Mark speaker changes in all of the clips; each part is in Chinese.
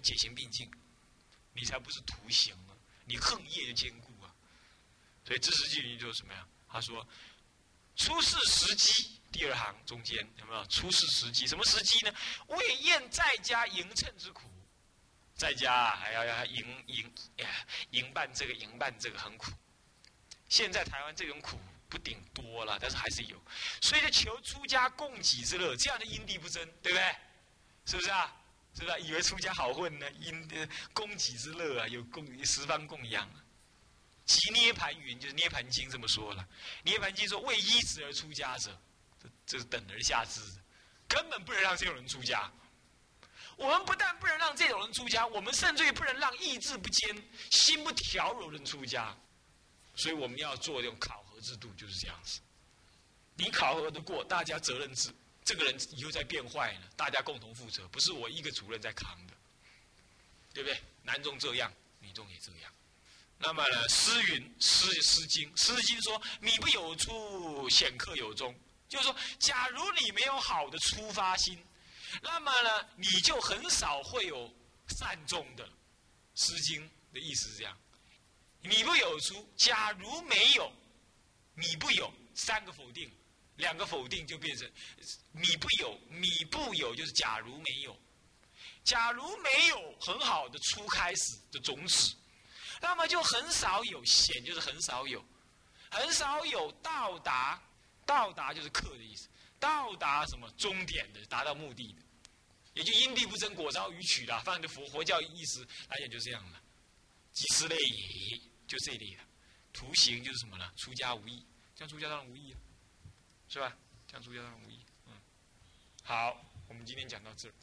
Speaker 1: 解行并进，你才不是徒行啊！你横业就兼顾啊！所以知识记云就是什么呀？他说：“出世时机，第二行中间有没有出世时机？什么时机呢？为宴在家迎趁之苦，在家还要要迎迎迎办这个迎办这个很苦。现在台湾这种苦不顶多了，但是还是有，所以就求出家供给之乐，这样的因地不争，对不对？是不是啊？是吧以为出家好混呢？因供给之乐啊，有供十方供养啊。”即涅盘云，就是涅盘经这么说了。涅盘经说为依止而出家者，这这是等而下之，根本不能让这种人出家。我们不但不能让这种人出家，我们甚至于不能让意志不坚、心不调柔的人出家。所以我们要做这种考核制度，就是这样子。你考核的过，大家责任制，这个人以后再变坏了，大家共同负责，不是我一个主任在扛的，对不对？男众这样，女众也这样。那么呢？诗云诗诗经诗经说：“米不有出，显客有终。”就是说，假如你没有好的出发心，那么呢，你就很少会有善终的。诗经的意思是这样：米不有出，假如没有米不有三个否定，两个否定就变成米不有米不有，就是假如没有，假如没有很好的初开始的种子。那么就很少有显，就是很少有，很少有到达，到达就是克的意思，到达什么终点的，达到目的的，也就因地不争，果招予取的，放的佛佛教意思来讲就这样了。即此类也，就这类的。图形就是什么呢？出家无益，像出家当然无益啊，是吧？这样出家当然无益。嗯，好，我们今天讲到这儿。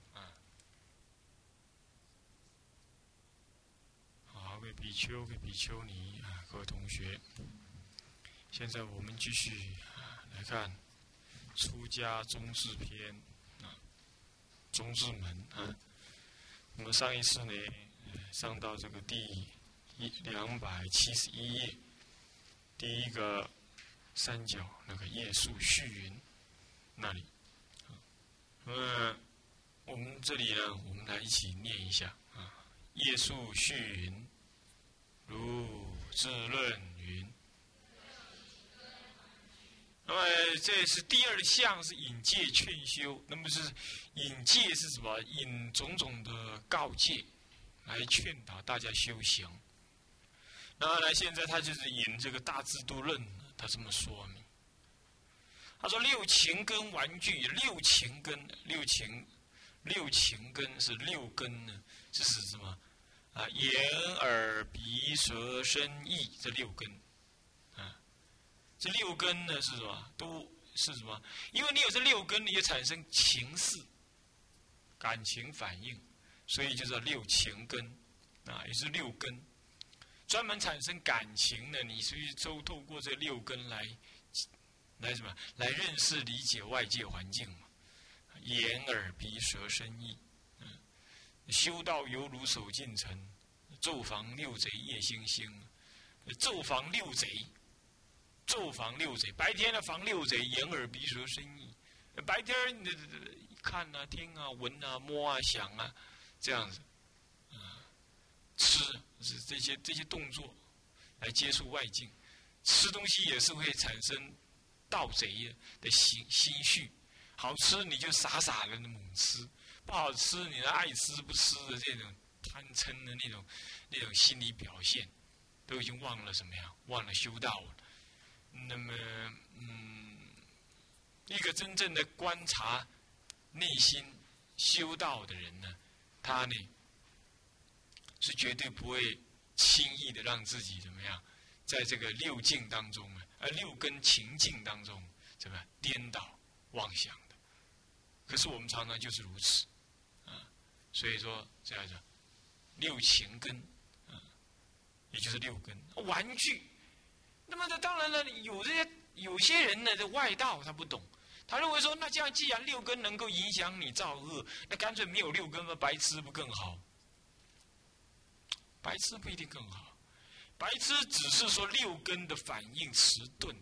Speaker 1: 各位比丘、各位比丘尼啊，各位同学，现在我们继续啊来看《出家宗志篇》啊，宗志门啊。我们上一次呢，上到这个第一两百七十一页，第一个三角那个夜宿序云那里。嗯，我们这里呢，我们来一起念一下啊，夜宿序云。如自论云，那么这是第二项是引戒劝修，那么是引戒是什么？引种种的告诫来劝导大家修行。那么来现在他就是引这个大智度论，他这么说明。他说六情根玩具，六情根，六情，六情根是六根呢？是指什么？啊，眼、耳、鼻、舌、身、意这六根，啊，这六根呢是什么？都是什么？因为你有这六根，你就产生情事、感情反应，所以就叫六情根，啊，也是六根，专门产生感情的，你所以都透过这六根来，来什么？来认识、理解外界环境嘛？眼、耳、鼻、舌、身、意。嗯修道犹如守进城，昼防六贼夜星星。昼防六贼，昼防六贼。白天呢防六贼，眼耳鼻舌身意。白天你看啊、听啊、闻啊、摸啊、想啊，这样子。吃是这些这些动作来接触外境。吃东西也是会产生盗贼的心心绪。好吃你就傻傻的猛吃。不好吃，你爱吃不吃的这种贪嗔的那种那种心理表现，都已经忘了什么呀？忘了修道了。那么，嗯，一个真正的观察内心修道的人呢，他呢是绝对不会轻易的让自己怎么样，在这个六境当中啊，呃六根情境当中，怎么颠倒妄想的？可是我们常常就是如此。啊所以说这样子，六情根，啊，也就是六根玩具。那么这当然了，有这些有些人呢，这外道他不懂，他认为说，那这样既然六根能够影响你造恶，那干脆没有六根嘛，白痴不更好？白痴不一定更好，白痴只是说六根的反应迟钝，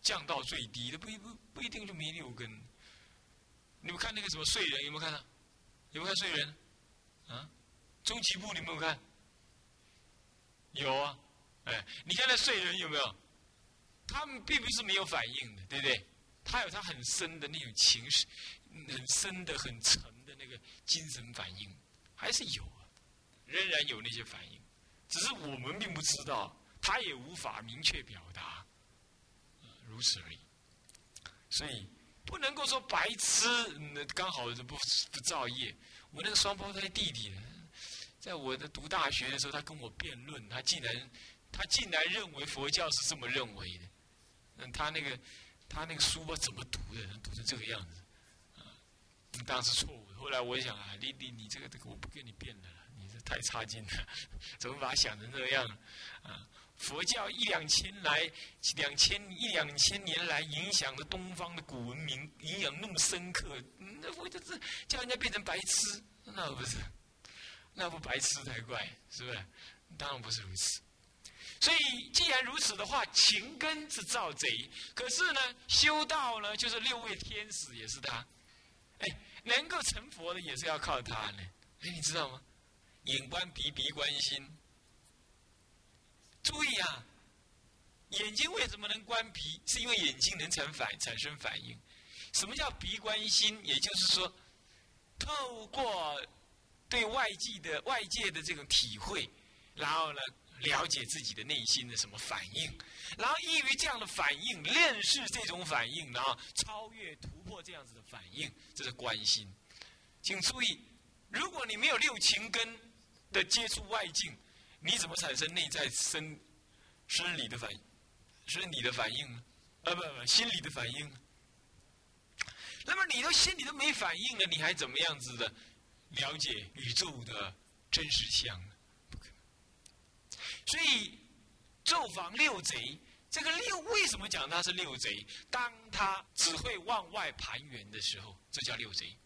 Speaker 1: 降到最低的，不不不一定就没六根。你们看那个什么睡人有没有看到？有没有看睡人？啊，中极部你没有看？有啊，哎，你看那睡人有没有？他们并不是没有反应的，对不对？他有他很深的那种情绪，很深的、很沉的那个精神反应，还是有啊，仍然有那些反应，只是我们并不知道，他也无法明确表达，如此而已。所以不能够说白痴，那刚好不不造业。我那个双胞胎弟弟呢，在我的读大学的时候，他跟我辩论，他竟然他竟然认为佛教是这么认为的，嗯，他那个。他那个书吧怎么读的？读成这个样子，啊，当时错误。后来我想啊，你你你这个这个我不跟你辩了，太差劲了，怎么把它想成这样？啊，佛教一两千来两千一两千年来影响了东方的古文明，影响那么深刻，那我就是叫人家变成白痴，那不是，那不白痴才怪，是不是？当然不是如此。所以，既然如此的话，情根是造贼，可是呢，修道呢，就是六位天使也是他，哎，能够成佛的也是要靠他呢。哎，你知道吗？眼观鼻，鼻观心。注意啊，眼睛为什么能观鼻？是因为眼睛能产反产生反应。什么叫鼻观心？也就是说，透过对外界的外界的这种体会，然后呢？了解自己的内心的什么反应，然后依于这样的反应，认识这种反应，然后超越突破这样子的反应，这是关心。请注意，如果你没有六情根的接触外境，你怎么产生内在生生理的反应、生理的反应呢？啊，不不，心理的反应。那么你都心里都没反应了，你还怎么样子的了解宇宙的真实相？所以，咒防六贼，这个六为什么讲它是六贼？当他只会往外盘圆的时候，这叫六贼。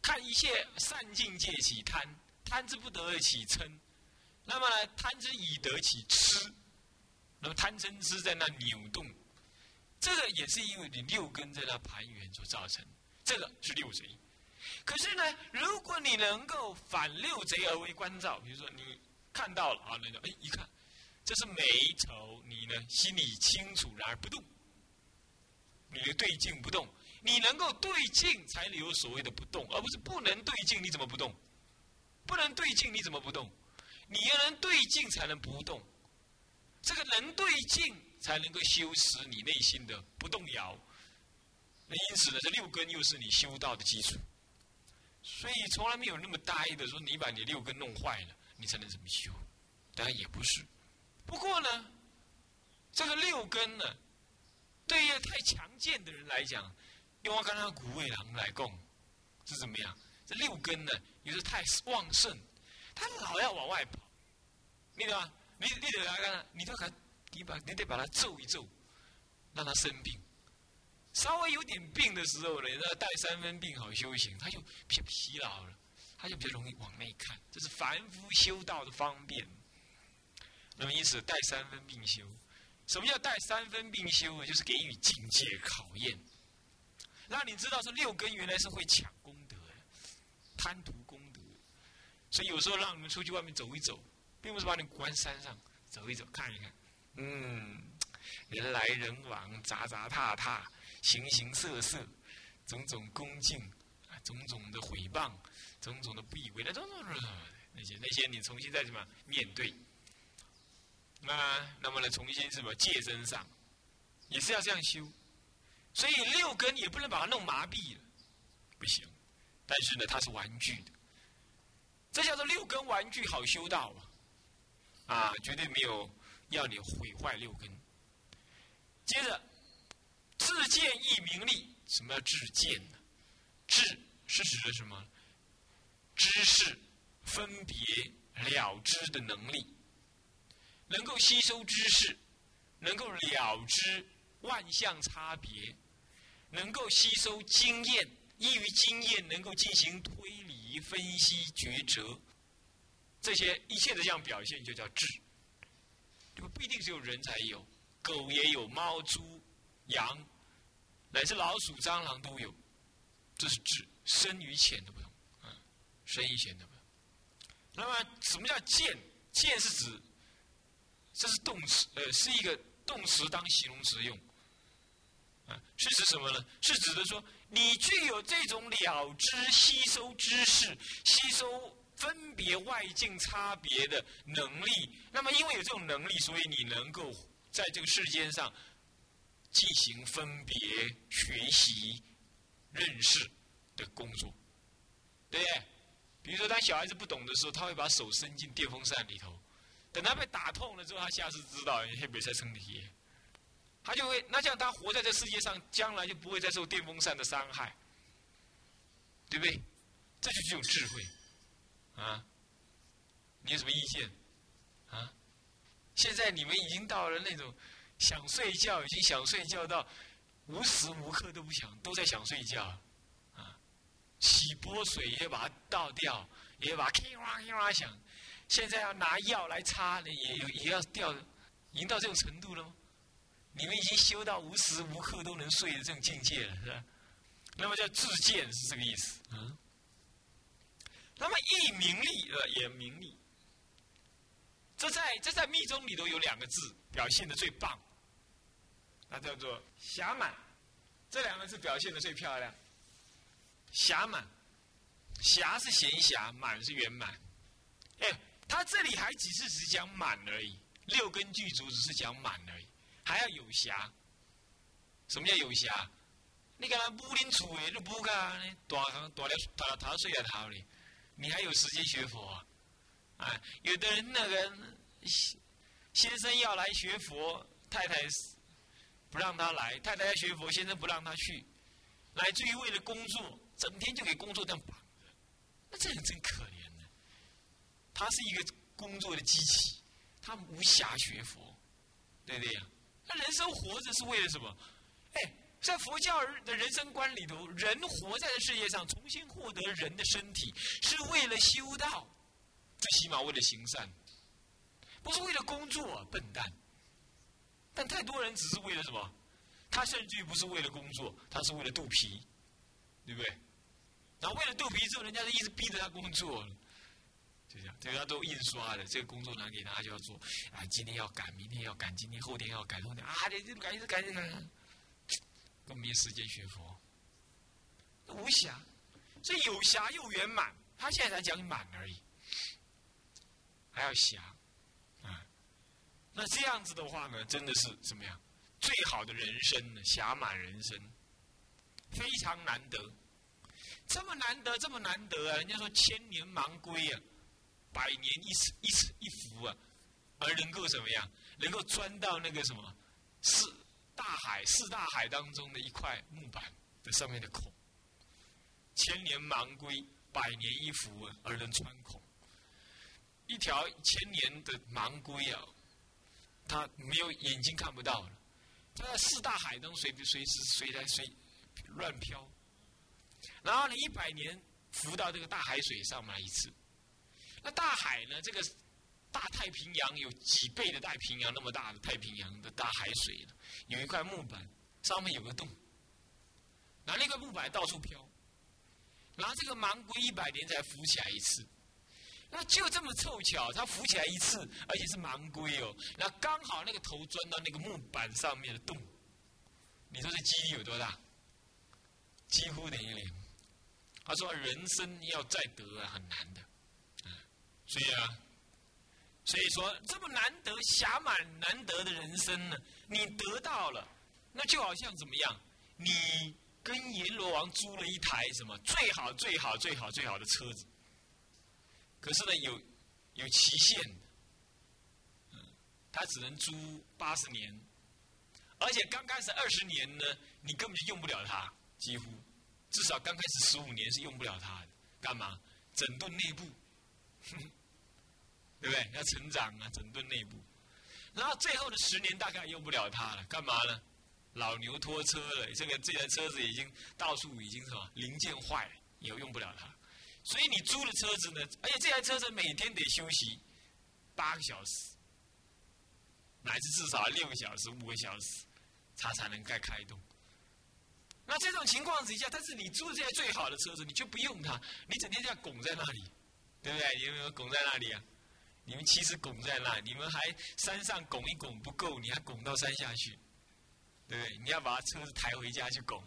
Speaker 1: 看一切善境界起贪，贪之不得而起嗔，那么呢，贪之以得起痴，那么贪嗔痴在那扭动，这个也是因为你六根在那盘旋所造成，这个是六贼。可是呢，如果你能够反六贼而为观照，比如说你。看到了啊，那个哎，一看，这是美丑，你呢心里清楚，然而不动，你的对镜不动，你能够对镜才有所谓的不动，而不是不能对镜，你怎么不动？不能对镜，你怎么不动？你要能对镜才能不动，这个能对镜才能够修持你内心的不动摇。那因此呢，这六根又是你修道的基础，所以从来没有那么呆的说你把你六根弄坏了。你才能怎么修，当然也不是。不过呢，这个六根呢，对于太强健的人来讲，用我刚刚古味郎来供，是怎么样？这六根呢，有时太旺盛，他老要往外跑，你懂吗？你你得来看，你都还你把你得把它揍一揍，让他生病。稍微有点病的时候呢，那带三分病好修行，他就疲疲劳了。他就比较容易往内看，这是凡夫修道的方便。那么因此带三分病修，什么叫带三分病修呢？就是给予境界考验，让你知道说六根原来是会抢功德的，贪图。所以有时候让你们出去外面走一走，并不是把你关山上走一走看一看。嗯，人来人往，杂杂踏踏，形形色色，种种恭敬，种种的毁谤。种种的不以为然，种种那些那些，你重新再什么面对？那那么呢，重新什么戒身上，也是要这样修。所以六根也不能把它弄麻痹了，不行。但是呢，它是玩具的，这叫做六根玩具好修道啊！啊，绝对没有要你毁坏六根。接着，自见亦名利，什么叫自见呢？自是指的什么？知识分别了知的能力，能够吸收知识，能够了知万象差别，能够吸收经验，依于经验能够进行推理、分析、抉择，这些一切的这样表现就叫智。不不一定只有人才有，狗也有，猫、猪、羊，乃至老鼠、蟑螂都有，这是智，深与浅的不同。啊深与浅的不同那么什么叫见？见是指，这是动词，呃，是一个动词当形容词用。啊，是指什么呢？是指的说，你具有这种了知、吸收知识、吸收分别外境差别的能力。那么，因为有这种能力，所以你能够在这个世间上进行分别学习、认识的工作，对不对？比如说，当小孩子不懂的时候，他会把手伸进电风扇里头，等他被打痛了之后，他下次知道黑别在身体，他就会那这样，他活在这世界上，将来就不会再受电风扇的伤害，对不对？这就是一种智慧啊！你有什么意见啊？现在你们已经到了那种想睡觉，已经想睡觉到无时无刻都不想，都在想睡觉。啊洗波水也把它倒掉，也把噼哇噼哇响。现在要拿药来擦，也也要掉，已经到这种程度了吗？你们已经修到无时无刻都能睡的这种境界了，是吧？那么叫自见是这个意思。嗯。那么亦名利呃也名利，这在这在密宗里头有两个字表现的最棒，那叫做暇满，这两个字表现的最漂亮。暇满，暇是闲暇，满是圆满。哎，他这里还只是只讲满而已，六根具足只是讲满而已，还要有暇。什么叫有暇？你看他不林处诶，都不干呢，大行大了大他睡在头里，你还有时间学佛啊？啊，有的人那个先先生要来学佛，太太不让他来，太太要学佛，先生不让他去，乃至于为了工作。整天就给工作这样绑着，那这人真可怜呢。他是一个工作的机器，他无暇学佛，对不对呀？他人生活着是为了什么？哎，在佛教的人生观里头，人活在这世界上，重新获得人的身体，是为了修道，最起码为了行善，不是为了工作，笨蛋。但太多人只是为了什么？他甚至于不是为了工作，他是为了肚皮，对不对？然后为了肚皮之后，人家就一直逼着他工作，就这样，这个都印刷的，这个工作拿给他就要做，啊，今天要赶，明天要赶，今天后天要赶，后天啊，这这赶，一直赶，一直赶，都没时间学佛，无暇，所以有暇又圆满，他现在才讲满而已，还要暇，啊，那这样子的话呢，真的是怎么样？最好的人生呢，暇满人生，非常难得。这么难得，这么难得啊！人家说千年盲龟啊，百年一次一次一伏啊，而能够怎么样？能够钻到那个什么四大海四大海当中的一块木板的上面的孔。千年盲龟，百年一伏啊，而能穿孔。一条千年的盲龟啊，它没有眼睛看不到了，它在四大海中随随时随来随乱飘。然后呢，一百年浮到这个大海水上面一次。那大海呢？这个大太平洋有几倍的太平洋那么大的太平洋的大海水有一块木板，上面有个洞。拿那块木板到处飘，拿这个盲龟一百年才浮起来一次。那就这么凑巧，它浮起来一次，而且是盲龟哦。那刚好那个头钻到那个木板上面的洞，你说这几率有多大？几乎等于零。他说：“人生要再得啊，很难的，所以啊，所以说这么难得、侠满难得的人生呢，你得到了，那就好像怎么样？你跟阎罗王租了一台什么最好、最好、最好、最好的车子，可是呢，有有期限，嗯，他只能租八十年，而且刚开始二十年呢，你根本就用不了它，几乎。”至少刚开始十五年是用不了它的，干嘛？整顿内部，对不对？要成长啊，整顿内部。然后最后的十年大概用不了它了，干嘛呢？老牛拖车了，这个这台车子已经到处已经什么零件坏了，也用不了它。所以你租的车子呢，而且这台车子每天得休息八个小时，乃至至少六个小时、五个小时，它才能该开动。那这种情况之下，但是你租的这台最好的车子，你就不用它，你整天这样拱在那里，对不对？你们拱在那里啊？你们其实拱在那，你们还山上拱一拱不够，你还拱到山下去，对不对？你要把车子抬回家去拱，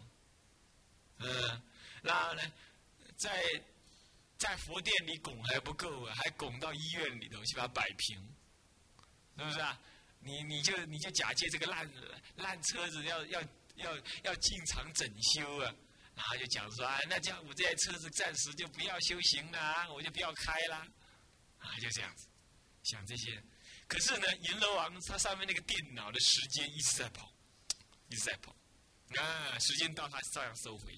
Speaker 1: 嗯，然后呢，在在佛殿里拱还不够啊，还拱到医院里头去把它摆平，是不是啊？你你就你就假借这个烂烂车子要要要要进厂整修啊，然后就讲说啊，那这样我这台车子暂时就不要修行了，我就不要开了，啊，就这样子。想这些，可是呢，阎罗王他上面那个电脑的时间一直在跑，一直在跑，啊，时间到他照样收回。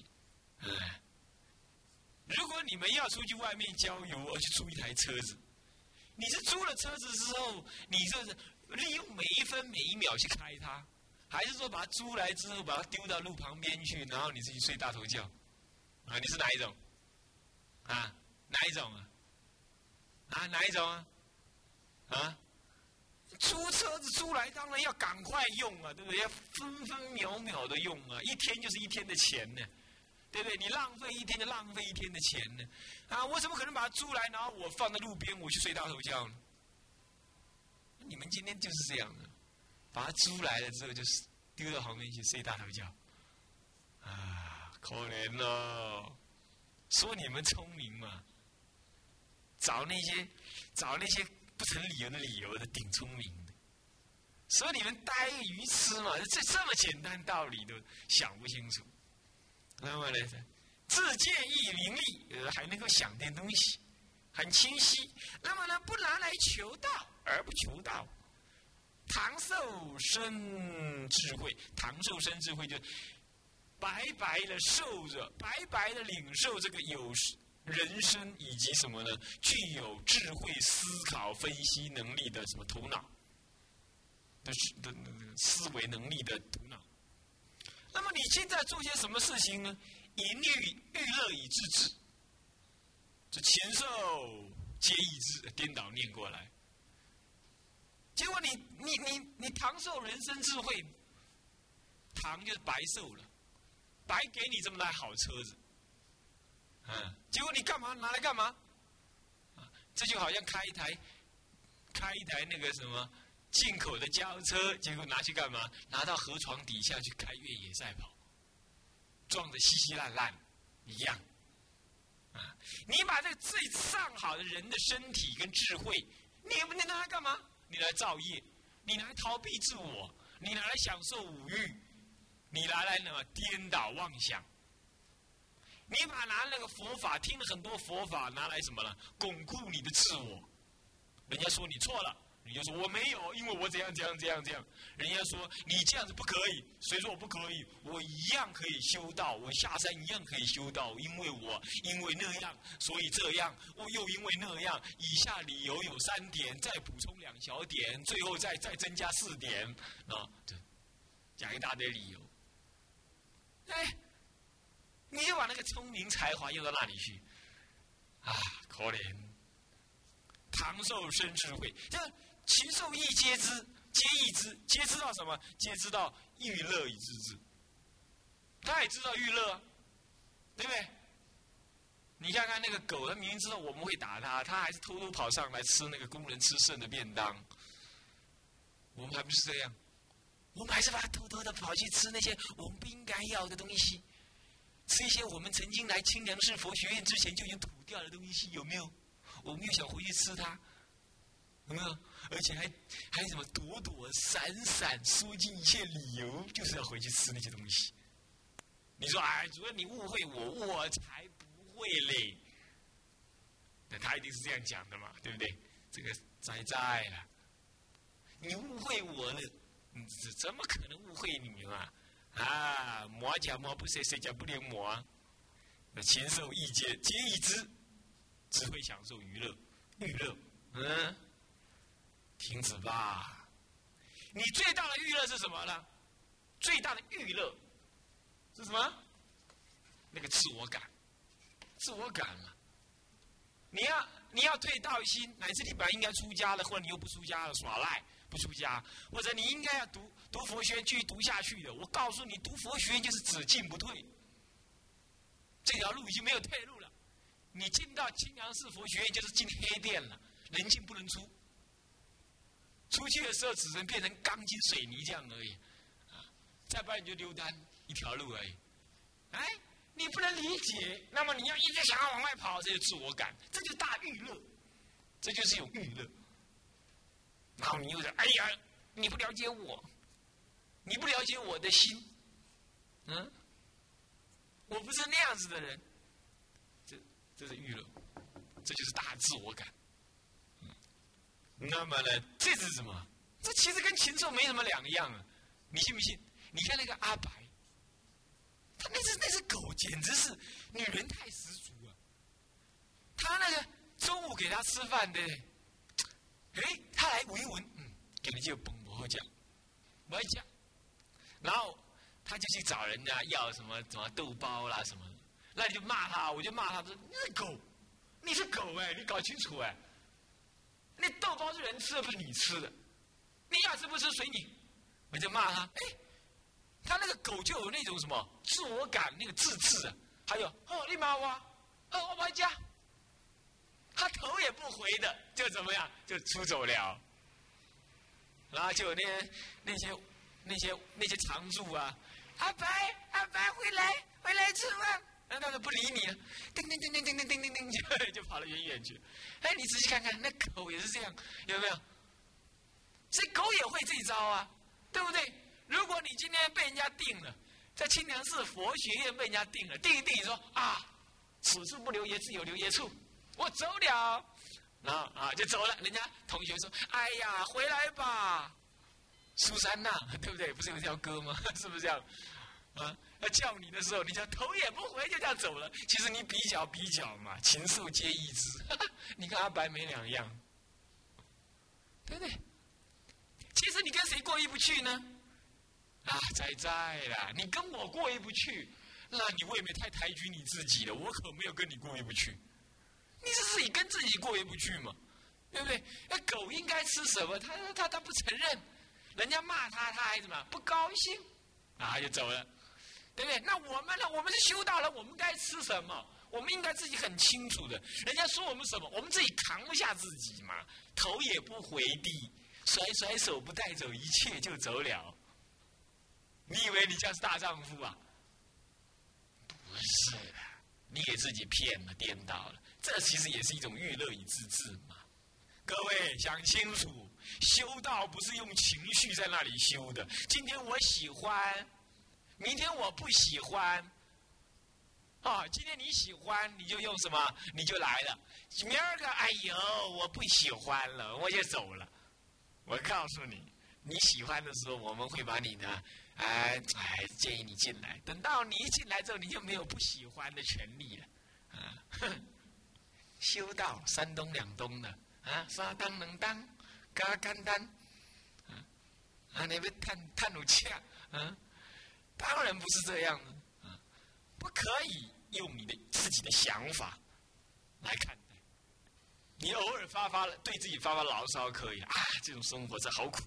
Speaker 1: 如果你们要出去外面郊游，而去租一台车子，你是租了车子之后，你就是利用每一分每一秒去开它，还是说把它租来之后把它丢到路旁边去，然后你自己睡大头觉？啊，你是哪一种？啊，哪一种啊？啊，哪一种啊？啊，租车子租来当然要赶快用啊，对不对？要分分秒秒的用啊，一天就是一天的钱呢，对不对？你浪费一天就浪费一天的钱呢，啊，我怎么可能把它租来，然后我放在路边我去睡大头觉呢？你们今天就是这样的，把它租来了之后就是丢到旁边去睡大头觉，啊，可怜哦，说你们聪明嘛，找那些找那些。不成理由的理由的，挺聪明的，所以你们呆鱼痴嘛，这这么简单道理都想不清楚。那么呢，自见亦伶俐，呃，还能够想点东西，很清晰。那么呢，不拿来求道而不求道，唐受生智慧，唐受生智慧就白白的受着，白白的领受这个有。人生以及什么呢？具有智慧思考分析能力的什么头脑的的思维能力的头脑。那么你现在做些什么事情呢？以欲欲乐以自治，这禽兽皆以之，颠倒念过来。结果你你你你唐受人生智慧，唐就是白受了，白给你这么大好车子。嗯，结果你干嘛拿来干嘛？啊，这就好像开一台，开一台那个什么进口的轿车，结果拿去干嘛？拿到河床底下去开越野赛跑，撞得稀稀烂烂一样。啊，你把这最上好的人的身体跟智慧，你你拿来干嘛？你来造业，你来逃避自我，你拿来享受五欲，你拿来呢颠倒妄想。你把拿那个佛法听了很多佛法拿来什么了？巩固你的自我。人家说你错了，你就说我没有，因为我怎样怎样怎样怎样。人家说你这样子不可以，谁说我不可以？我一样可以修道，我下山一样可以修道，因为我因为那样，所以这样，我又因为那样。以下理由有三点，再补充两小点，最后再再增加四点，啊，讲一大堆理由。哎。你就把那个聪明才华用到那里去，啊，可怜！唐受生智慧，这禽兽亦皆知，皆亦知，皆知道什么？皆知道欲乐以知之。他也知道欲乐，对不对？你看看那个狗，它明明知道我们会打它，它还是偷偷跑上来吃那个工人吃剩的便当。我们还不是这样？我们还是把它偷偷的跑去吃那些我们不应该要的东西。吃一些我们曾经来清凉寺佛学院之前就已经吐掉的东西，有没有？我们又想回去吃它，有没有？而且还还什么躲躲闪闪，说尽一切理由，就是要回去吃那些东西。你说，哎，主任，你误会我，我才不会嘞。那他一定是这样讲的嘛，对不对？这个在在了，你误会我了，怎怎么可能误会你嘛？啊，魔假魔不谁谁假不连魔？那禽兽亦皆皆已知，只会享受娱乐，娱乐。嗯，停止吧！你最大的娱乐是什么呢？最大的娱乐是什么？那个自我感，自我感嘛。你要你要退道心，乃至你本来应该出家的，或者你又不出家了，耍赖。不出家，或者你应该要读读佛学继续读下去的。我告诉你，读佛学就是只进不退，这条路已经没有退路了。你进到清凉寺佛学院就是进黑店了，人进不能出。出去的时候只能变成钢筋水泥这样而已，啊，再不然你就溜单一条路而已。哎，你不能理解，那么你要一直想要往外跑，这就自我感，这就是大娱乐，这就是一种娱乐。然后你又说：“哎呀，你不了解我，你不了解我的心，嗯，我不是那样子的人。”这这是娱乐，这就是大自我感。那么呢，这是什么？这其实跟禽兽没什么两样啊！你信不信？你看那个阿白，他那只那只狗简直是女人太十足啊！他那个中午给他吃饭的，哎，他来闻一闻，嗯，给你就嘣不好讲，不会讲，然后他就去找人家要什么什么豆包啦什么，那你就骂他，我就骂他说：“你是狗，你是狗哎，你搞清楚哎。”那豆包是人吃的，不是你吃的。你要吃不吃随你。我就骂他，哎，他那个狗就有那种什么自我感，那个自制啊。还有，哦，你骂我，哦，我回家。他头也不回的，就怎么样，就出走了。然后就那那些那些那些常住啊，阿白阿白回来回来吃饭。那他都不理你，叮叮叮叮叮叮叮叮叮，就就跑得远远去。哎，你仔细看看，那狗也是这样，有没有？这狗也会这一招啊，对不对？如果你今天被人家定了，在清凉寺佛学院被人家定了，定一定你说啊，此处不留爷，自有留爷处，我走了，然后啊就走了。人家同学说，哎呀，回来吧，苏珊娜，对不对？不是有条歌吗？是不是这样？啊。要叫你的时候，你就头也不回就这样走了。其实你比较比较嘛，禽兽皆一之。你跟阿白没两样，对不对？其实你跟谁过意不去呢？啊，在在啦，你跟我过意不去，那你未免太抬举你自己了。我可没有跟你过意不去，你是自己跟自己过意不去嘛，对不对？那狗应该吃什么？他他他不承认，人家骂他，他还怎么不高兴？啊，就走了。对不对？那我们呢？我们是修道人，我们该吃什么？我们应该自己很清楚的。人家说我们什么，我们自己扛不下自己嘛，头也不回地，甩甩手不带走一切就走了。你以为你这样是大丈夫啊？不是，你给自己骗了、颠倒了。这其实也是一种娱乐与自制嘛。各位想清楚，修道不是用情绪在那里修的。今天我喜欢。明天我不喜欢，啊，今天你喜欢，你就用什么，你就来了。明儿个，哎呦，我不喜欢了，我就走了。我告诉你，你喜欢的时候，我们会把你的，哎哎，建议你进来。等到你一进来之后，你就没有不喜欢的权利了。啊，修道三冬两冬的，啊，沙当能当，嘎干当，啊，你别叹叹怒气啊，啊。当然不是这样的，啊，不可以用你的自己的想法来看待。你偶尔发发了，对自己发发牢骚可以啊，这种生活这好苦，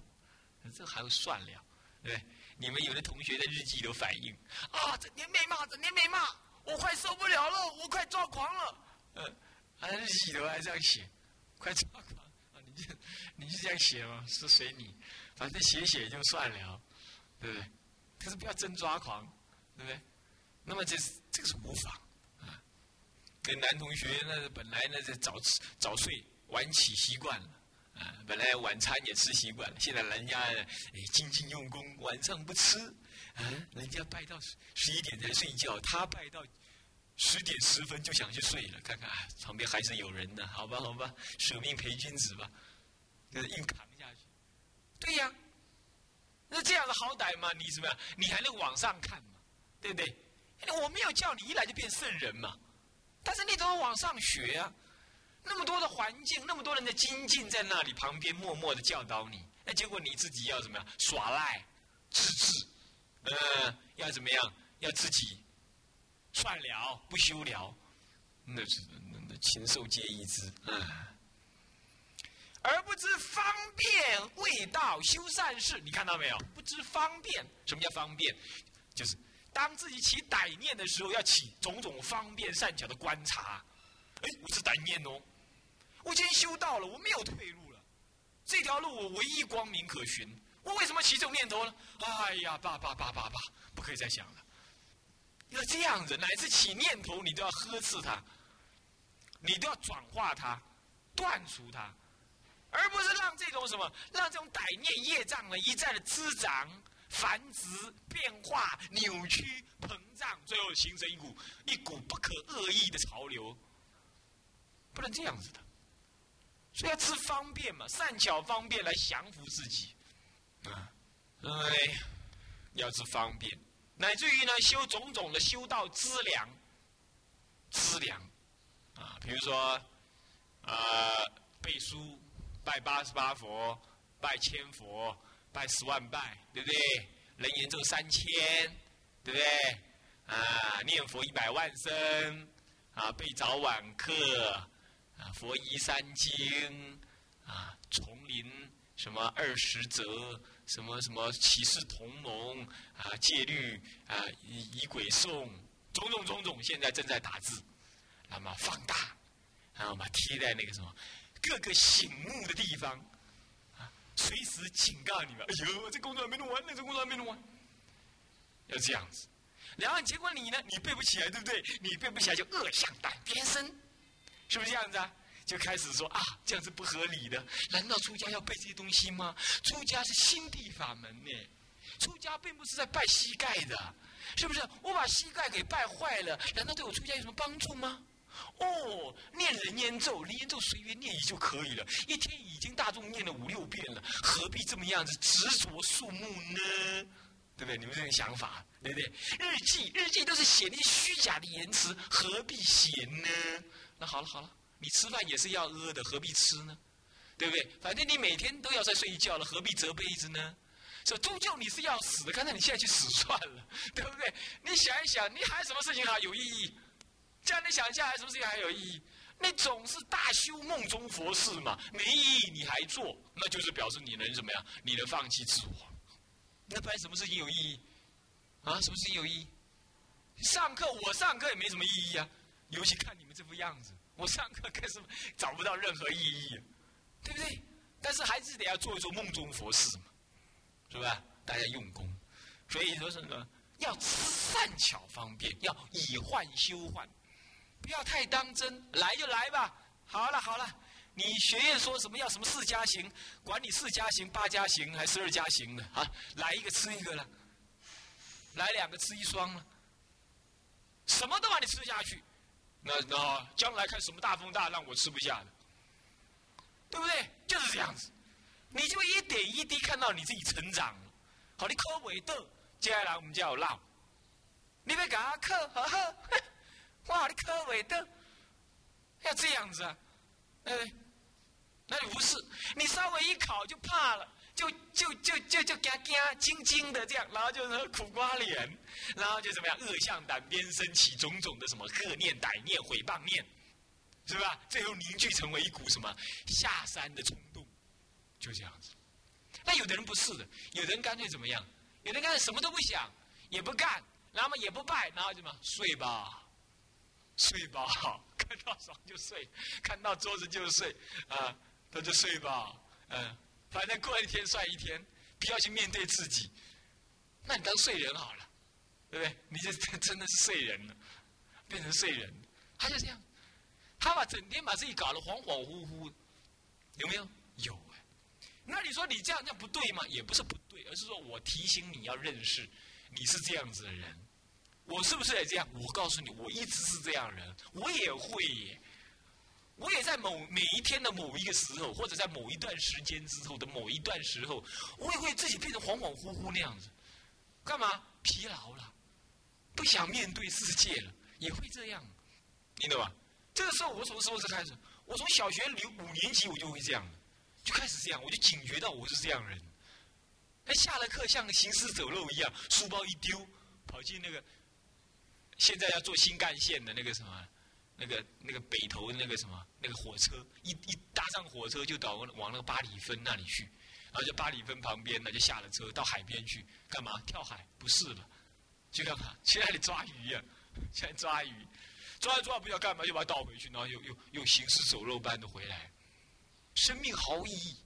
Speaker 1: 这还算了，对？你们有的同学的日记都反映啊，整天被骂，整天被骂，我快受不了了，我快抓狂了，嗯，还，日记都还这样写，快抓狂啊！你就你是这样写吗？是随你，反正写写就算了，对不对？可是不要真抓狂，对不对？那么这是这个是无妨啊。跟男同学那本来那是早早睡晚起习惯了本来晚餐也吃习惯了，现在人家哎精进用功，晚上不吃啊，人家拜到十一点才睡觉，他拜到十点十分就想去睡了，看看旁边还是有人的，好吧好吧，舍命陪君子吧，硬扛下去。对呀。那这样子好歹嘛？你怎么样？你还能往上看嘛？对不对？我没有叫你一来就变圣人嘛，但是你都要往上学啊。那么多的环境，那么多人的精进在那里旁边默默的教导你，那结果你自己要怎么样？耍赖、自制，呃，要怎么样？要自己算了不修了，那是那那禽兽皆一之，嗯。而不知方便未到修善事，你看到没有？不知方便，什么叫方便？就是当自己起歹念的时候，要起种种方便善巧的观察。哎，我是歹念哦，我今天修道了，我没有退路了，这条路我唯一光明可循，我为什么起这种念头呢？哎呀，爸爸爸爸爸，不可以再想了。要这样子，乃至起念头，你都要呵斥他，你都要转化他，断除他，而不是让这种什么，让这种歹念业障呢一再的滋长、繁殖、变化、扭曲、膨胀，最后形成一股一股不可恶意的潮流，不能这样子的。所以要吃方便嘛，善巧方便来降服自己，啊，哎，要吃方便。乃至于呢，修种种的修道资粮，资粮，啊，比如说，呃，背书，拜八十八佛，拜千佛，拜十万拜，对不对？人言咒三千，对不对？啊，念佛一百万声，啊，背早晚课，啊，佛遗三经，啊，丛林什么二十则。什么什么启示同盟啊，戒律啊，以以鬼颂，种种种种，现在正在打字，那么放大，然后把贴在那个什么各个醒目的地方，随时警告你们，哎呦，这工作还没弄完，那这工作还没弄完，要这样子，然后结果你呢，你背不起来，对不对？你背不起来就恶向胆边生，是不是这样子啊？就开始说啊，这样是不合理的。难道出家要背这些东西吗？出家是心地法门呢，出家并不是在拜膝盖的，是不是？我把膝盖给拜坏了，难道对我出家有什么帮助吗？哦，念人烟咒，人烟咒随便念一就可以了。一天已经大众念了五六遍了，何必这么样子执着树木呢？对不对？你们这种想法，对不对？日记，日记都是写那些虚假的言辞，何必写呢？那好了，好了。你吃饭也是要饿的，何必吃呢？对不对？反正你每天都要再睡觉了，何必折被子呢？说终究你是要死的，看在你现在去死算了，对不对？你想一想，你还有什么事情还有意义？这样你想一下，还有什么事情还有意义？你总是大修梦中佛事嘛，没意义你还做，那就是表示你能怎么样？你能放弃自我？那不然什么事情有意义？啊，什么事情有意义？上课我上课也没什么意义啊，尤其看你们这副样子。我上课更是找不到任何意义，对不对？但是还是得要做一做梦中佛事嘛，是吧？大家用功，所以说是呢，要善巧方便，要以幻修幻，不要太当真。来就来吧，好了好了，你学院说什么要什么四加行，管你四加行、八加行还是十二加行的啊？来一个吃一个了，来两个吃一双了，什么都把你吃下去。那那将来看什么大风大浪我吃不下的，对不对？就是这样子，你就一点一滴看到你自己成长。好，你科伟的，接下来我们就要唠。你别搞课，呵呵，哇，你科伟的，要这样子啊？哎，那你不是，你稍微一考就怕了。就就就就就惊惊惊惊的这样，然后就是苦瓜脸，然后就怎么样恶向胆边升起种种的什么恶念、歹念、毁谤念，是吧？最后凝聚成为一股什么下山的冲动，就这样子。那有的人不是的，有的人干脆怎么样？有的人干脆什么都不想，也不干，然后也不拜，然后怎么睡吧，睡吧，看到床就睡，看到桌子就睡，啊，他就睡吧，嗯。反正过一天算一天，不要去面对自己，那你当睡人好了，对不对？你就 真的是睡人了，变成睡人，他就这样，他把整天把自己搞得恍恍惚惚，有没有？有哎。那你说你这样这样不对吗？也不是不对，而是说我提醒你要认识，你是这样子的人，我是不是也这样？我告诉你，我一直是这样人，我也会。我也在某每一天的某一个时候，或者在某一段时间之后的某一段时候，我也会自己变得恍恍惚惚那样子，干嘛？疲劳了，不想面对世界了，也会这样，你懂吧？这个时候我什么时候是开始？我从小学六五年级我就会这样，就开始这样，我就警觉到我是这样人。哎，下了课像行尸走肉一样，书包一丢，跑进那个现在要做新干线的那个什么。那个那个北头那个什么那个火车一一搭上火车就到往那个巴里芬那里去，然后就巴里芬旁边呢就下了车到海边去干嘛跳海不是了，就干嘛去那里抓鱼呀？去抓鱼，抓来走来不知道干嘛，又把它倒回去，然后又又又行尸走肉般的回来。生命毫无意义，